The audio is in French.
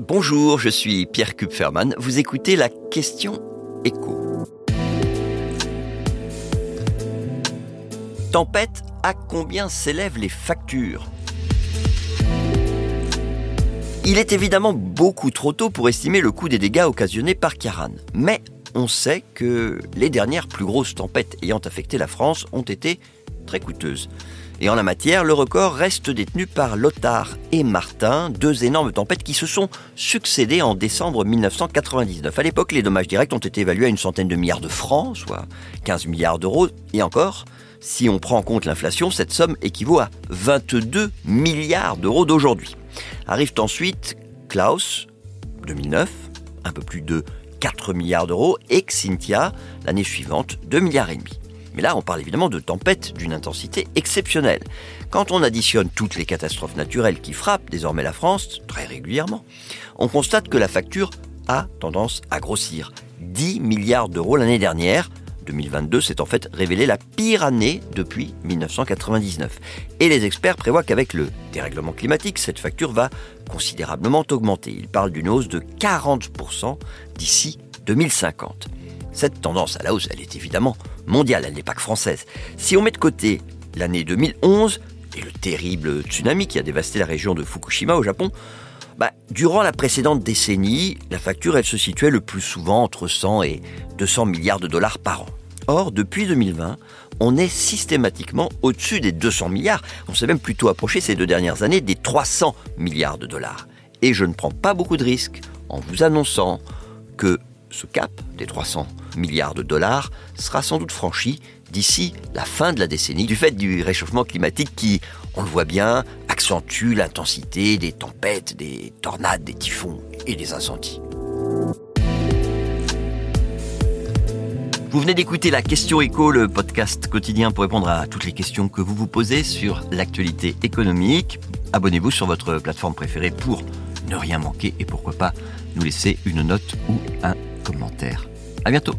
Bonjour, je suis Pierre Kupferman. Vous écoutez la question écho. Tempête, à combien s'élèvent les factures? Il est évidemment beaucoup trop tôt pour estimer le coût des dégâts occasionnés par Kiaran, mais on sait que les dernières plus grosses tempêtes ayant affecté la France ont été très coûteuses. Et en la matière, le record reste détenu par Lothar et Martin, deux énormes tempêtes qui se sont succédées en décembre 1999. À l'époque, les dommages directs ont été évalués à une centaine de milliards de francs, soit 15 milliards d'euros. Et encore, si on prend en compte l'inflation, cette somme équivaut à 22 milliards d'euros d'aujourd'hui. Arrivent ensuite Klaus, 2009, un peu plus de 4 milliards d'euros, et Xintia, l'année suivante, 2 milliards et demi. Mais là, on parle évidemment de tempêtes d'une intensité exceptionnelle. Quand on additionne toutes les catastrophes naturelles qui frappent désormais la France, très régulièrement, on constate que la facture a tendance à grossir. 10 milliards d'euros l'année dernière. 2022 s'est en fait révélé la pire année depuis 1999. Et les experts prévoient qu'avec le dérèglement climatique, cette facture va considérablement augmenter. Ils parlent d'une hausse de 40% d'ici 2050. Cette tendance à la hausse, elle est évidemment mondiale, elle n'est pas que française. Si on met de côté l'année 2011 et le terrible tsunami qui a dévasté la région de Fukushima au Japon, bah, durant la précédente décennie, la facture, elle se situait le plus souvent entre 100 et 200 milliards de dollars par an. Or, depuis 2020, on est systématiquement au-dessus des 200 milliards. On s'est même plutôt approché ces deux dernières années des 300 milliards de dollars. Et je ne prends pas beaucoup de risques en vous annonçant que ce cap des 300 milliards de dollars sera sans doute franchi d'ici la fin de la décennie du fait du réchauffement climatique qui, on le voit bien, accentue l'intensité des tempêtes, des tornades, des typhons et des incendies. Vous venez d'écouter la question écho, le podcast quotidien pour répondre à toutes les questions que vous vous posez sur l'actualité économique. Abonnez-vous sur votre plateforme préférée pour ne rien manquer et pourquoi pas nous laisser une note ou un commentaire. À bientôt.